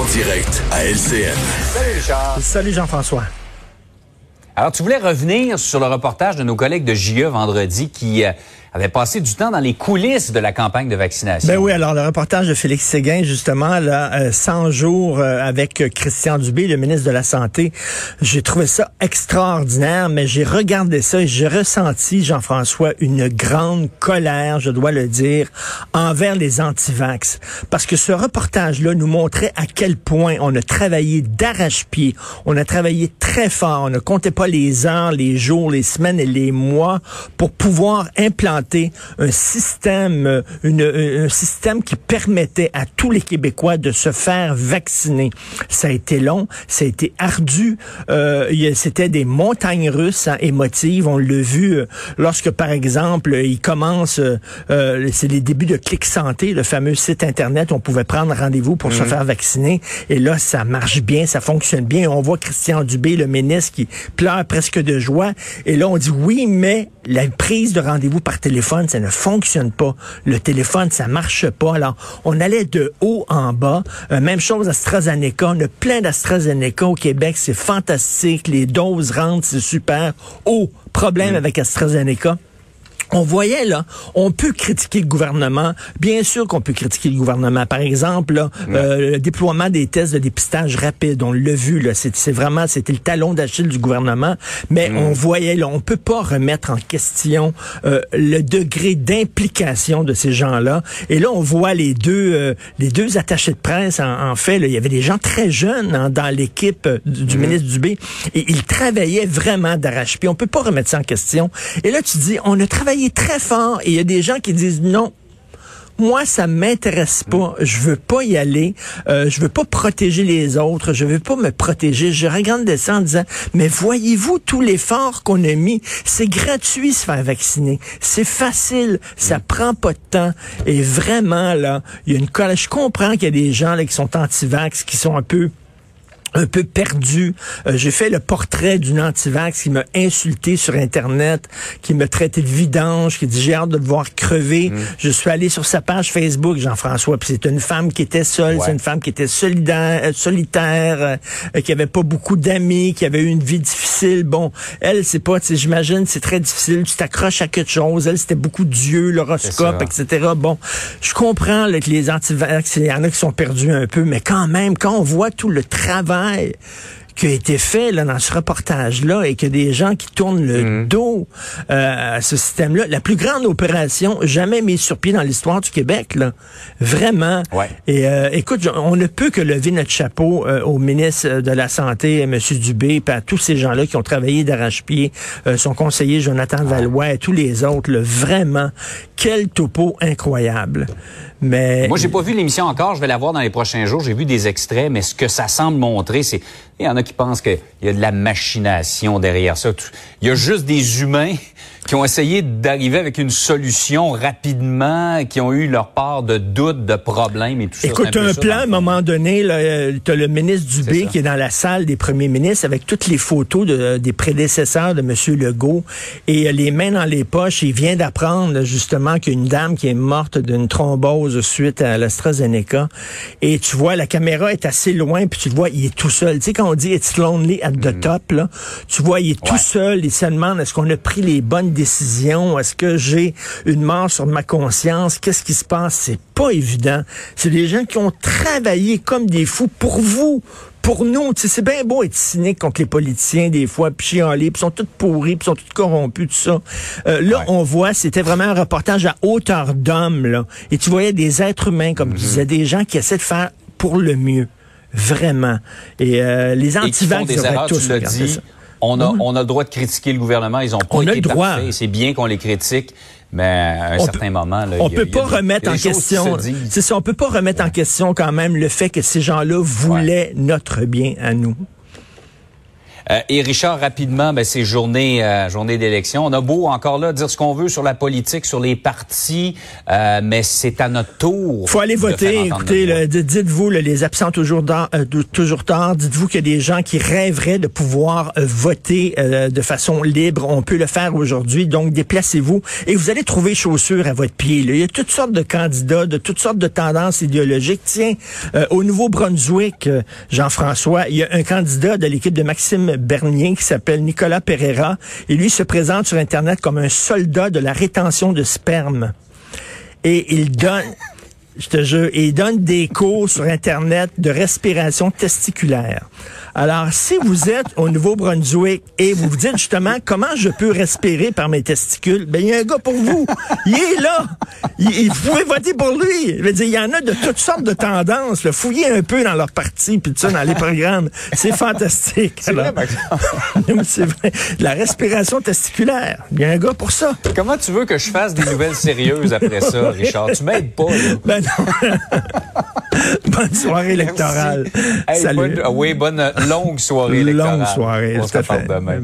En direct à LCN. Salut Richard. Salut Jean-François. Alors, tu voulais revenir sur le reportage de nos collègues de JE vendredi qui euh, avait passé du temps dans les coulisses de la campagne de vaccination. Ben oui, alors le reportage de Félix Séguin, justement, là, euh, 100 jours euh, avec Christian Dubé, le ministre de la Santé, j'ai trouvé ça extraordinaire, mais j'ai regardé ça et j'ai ressenti, Jean-François, une grande colère, je dois le dire, envers les antivax. Parce que ce reportage-là nous montrait à quel point on a travaillé d'arrache-pied, on a travaillé très fort, on ne comptait pas les heures, les jours, les semaines et les mois pour pouvoir implanter un système, euh, une, un système qui permettait à tous les Québécois de se faire vacciner. Ça a été long, ça a été ardu. Euh, C'était des montagnes russes hein, émotives. On l'a vu euh, lorsque, par exemple, il commence, euh, euh, c'est les débuts de Clic Santé, le fameux site Internet où on pouvait prendre rendez-vous pour se mhm. faire vacciner. Et là, ça marche bien, ça fonctionne bien. On voit Christian Dubé, le ministre, qui pleure presque de joie. Et là, on dit oui, mais la prise de rendez-vous par téléphone, ça ne fonctionne pas. Le téléphone, ça marche pas. Alors, on allait de haut en bas. Euh, même chose à AstraZeneca. On a plein d'AstraZeneca au Québec. C'est fantastique. Les doses rentrent, c'est super. Oh, problème mm. avec AstraZeneca on voyait là, on peut critiquer le gouvernement. Bien sûr qu'on peut critiquer le gouvernement. Par exemple, là, euh, le déploiement des tests de dépistage rapide, on l'a vu là, c'est vraiment c'était le talon d'Achille du gouvernement. Mais mm. on voyait là, on peut pas remettre en question euh, le degré d'implication de ces gens-là. Et là, on voit les deux euh, les deux attachés de presse. En, fait, là, il y avait des gens très jeunes hein, dans l'équipe du, mm. ministre Dubé et ils travaillaient vraiment d'arrache-pied. On peut pas remettre ça en question. Et là, tu dis, on a travaillé très fort et il y a des gens qui disent non. Moi, ça m'intéresse pas. Je veux pas y aller. Euh, je veux pas protéger les autres. Je veux pas me protéger. Je regarde ça en disant, mais voyez-vous tout l'effort qu'on a mis? C'est gratuit se faire vacciner. C'est facile. Ça mm. prend pas de temps. Et vraiment, là, il y a une Je comprends qu'il y a des gens là, qui sont anti-vax, qui sont un peu un peu perdu. Euh, j'ai fait le portrait d'une antivax qui m'a insulté sur Internet, qui me traitait de vidange, qui dit j'ai hâte de le voir crever. Mm. Je suis allé sur sa page Facebook, Jean-François, puis c'est une femme qui était seule, c'est une femme qui était solidaire, euh, solitaire, euh, qui avait pas beaucoup d'amis, qui avait eu une vie difficile. Bon, elle, c'est pas, j'imagine, c'est très difficile. Tu t'accroches à quelque chose. Elle, c'était beaucoup Dieu, l'horoscope, etc. Bon, je comprends que les antivax, il y en a qui sont perdus un peu, mais quand même, quand on voit tout le travail qui a été fait là, dans ce reportage-là et que des gens qui tournent le mhm. dos euh, à ce système-là. La plus grande opération jamais mise sur pied dans l'histoire du Québec, là. Vraiment. Et euh, écoute, on ne peut que lever notre chapeau euh, au ministre de la Santé, M. Dubé, et à tous ces gens-là qui ont travaillé d'arrache-pied, son conseiller Jonathan Valois et tous les autres. vraiment, quel topo incroyable. Mais moi, j'ai pas vu l'émission encore. Je vais la voir dans les prochains jours. J'ai vu des extraits, mais ce que ça semble montrer, c'est il y en a qui pensent qu'il y a de la machination derrière ça. Il y a juste des humains qui ont essayé d'arriver avec une solution rapidement, qui ont eu leur part de doutes, de problèmes et tout ça. Écoute, un, plan, à un moment donné, euh, tu as le ministre Dubé qui est dans la salle des premiers ministres avec toutes les photos de, des prédécesseurs de M. Legault et euh, les mains dans les poches. Il vient d'apprendre justement qu'il y a une dame qui est morte d'une thrombose suite à l'AstraZeneca. Et tu vois, la caméra est assez loin, puis tu vois, il est tout seul. Tu sais, quand on dit « it's lonely at the mm. top », là, tu vois, il est tout seul. Il se demande est-ce qu'on a pris les bonnes décision? Est-ce que j'ai une mort sur ma conscience? Qu'est-ce qui se passe? C'est pas évident. C'est des gens qui ont travaillé comme des fous pour vous, pour nous, c'est bien beau être cynique contre les politiciens des fois, puis chialer, puis sont tous pourris, puis sont tous corrompus, tout ça. Euh, là, on voit, c'était vraiment un reportage à hauteur d'homme, là. Et tu voyais des êtres humains, comme tu mm-hmm. disais, des gens qui essaient de faire pour le mieux. Vraiment. Et euh, les anti-vax tous regarder ça. On a, on a le droit de critiquer le gouvernement. Ils ont pas on été parfaits. C'est bien qu'on les critique. Mais à un certain moment, là, on peut pas remettre en question. C'est ça, on peut pas remettre en question quand même le fait que ces gens-là voulaient notre bien à nous. Euh, et Richard, rapidement, ben, c'est journée, euh, journée d'élection. On a beau encore là dire ce qu'on veut sur la politique, sur les partis, euh, mais c'est à notre tour. faut aller voter. Écoutez, dites-vous, les absents toujours, dans, toujours tard, dites-vous qu'il y a des gens qui rêveraient de pouvoir voter de façon libre. On peut le faire aujourd'hui. Donc, déplacez-vous et vous allez trouver chaussures à votre pied. Il y a toutes sortes de candidats, de toutes sortes de tendances idéologiques. Tiens, au Nouveau-Brunswick, Jean-François, il y a un candidat de l'équipe de Maxime Bernier qui s'appelle Nicolas Pereira. Et lui se présente sur Internet comme un soldat de la rétention de sperme. Et il donne, je te jure, il donne des cours sur Internet de respiration testiculaire. Alors, si vous êtes au Nouveau-Brunswick et vous vous dites justement comment je peux respirer par mes testicules, ben il y a un gars pour vous. Il est là. Il, vous pouvez voter pour lui. Je veux dire, il y en a de toutes sortes de tendances. Là. Fouillez un peu dans leur parti, puis tout ça, dans les programmes. C'est fantastique. C'est vrai, C'est vrai. La respiration testiculaire. Il y a un gars pour ça. Comment tu veux que je fasse des nouvelles sérieuses après ça, Richard? Tu m'aides pas, là. Ben non. bonne soirée électorale. Salut. oui, bonne longue soirée électorale. Longue soirée. On se demain.